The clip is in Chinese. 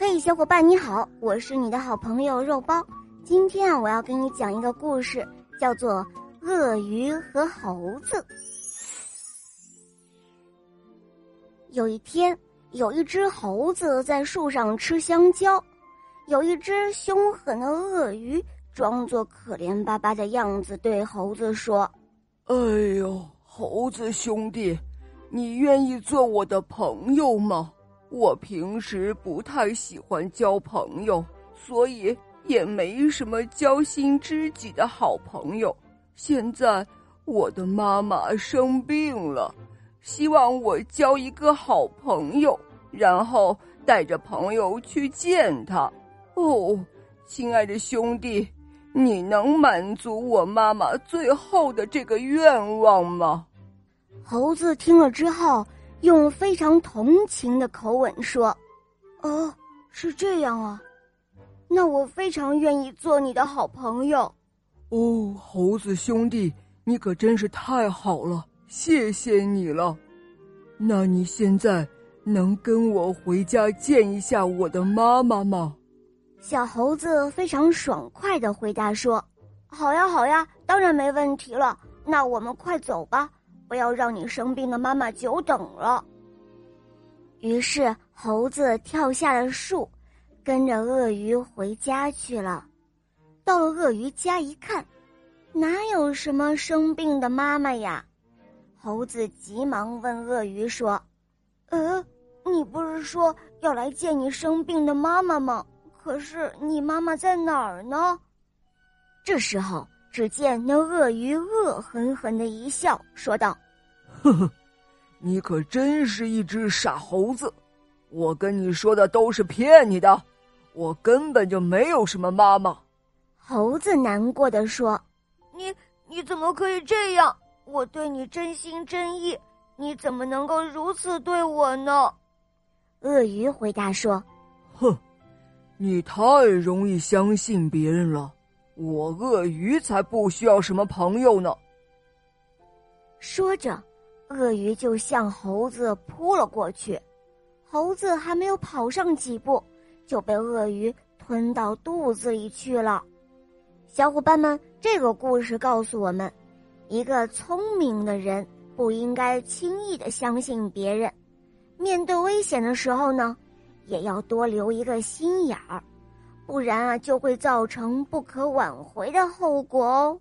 嘿，小伙伴你好，我是你的好朋友肉包。今天啊，我要给你讲一个故事，叫做《鳄鱼和猴子》。有一天，有一只猴子在树上吃香蕉，有一只凶狠的鳄鱼装作可怜巴巴的样子，对猴子说：“哎呦，猴子兄弟，你愿意做我的朋友吗？我平时不太喜欢交朋友，所以也没什么交心知己的好朋友。现在我的妈妈生病了。”希望我交一个好朋友，然后带着朋友去见他。哦，亲爱的兄弟，你能满足我妈妈最后的这个愿望吗？猴子听了之后，用非常同情的口吻说：“哦，是这样啊，那我非常愿意做你的好朋友。”哦，猴子兄弟，你可真是太好了。谢谢你了，那你现在能跟我回家见一下我的妈妈吗？小猴子非常爽快的回答说：“好呀，好呀，当然没问题了。那我们快走吧，不要让你生病的妈妈久等了。”于是猴子跳下了树，跟着鳄鱼回家去了。到了鳄鱼家一看，哪有什么生病的妈妈呀？猴子急忙问鳄鱼说：“呃，你不是说要来见你生病的妈妈吗？可是你妈妈在哪儿呢？”这时候，只见那鳄鱼恶狠狠的一笑，说道：“呵呵，你可真是一只傻猴子！我跟你说的都是骗你的，我根本就没有什么妈妈。”猴子难过的说：“你你怎么可以这样？”我对你真心真意，你怎么能够如此对我呢？鳄鱼回答说：“哼，你太容易相信别人了。我鳄鱼才不需要什么朋友呢。”说着，鳄鱼就向猴子扑了过去。猴子还没有跑上几步，就被鳄鱼吞到肚子里去了。小伙伴们，这个故事告诉我们。一个聪明的人不应该轻易的相信别人，面对危险的时候呢，也要多留一个心眼儿，不然啊就会造成不可挽回的后果哦。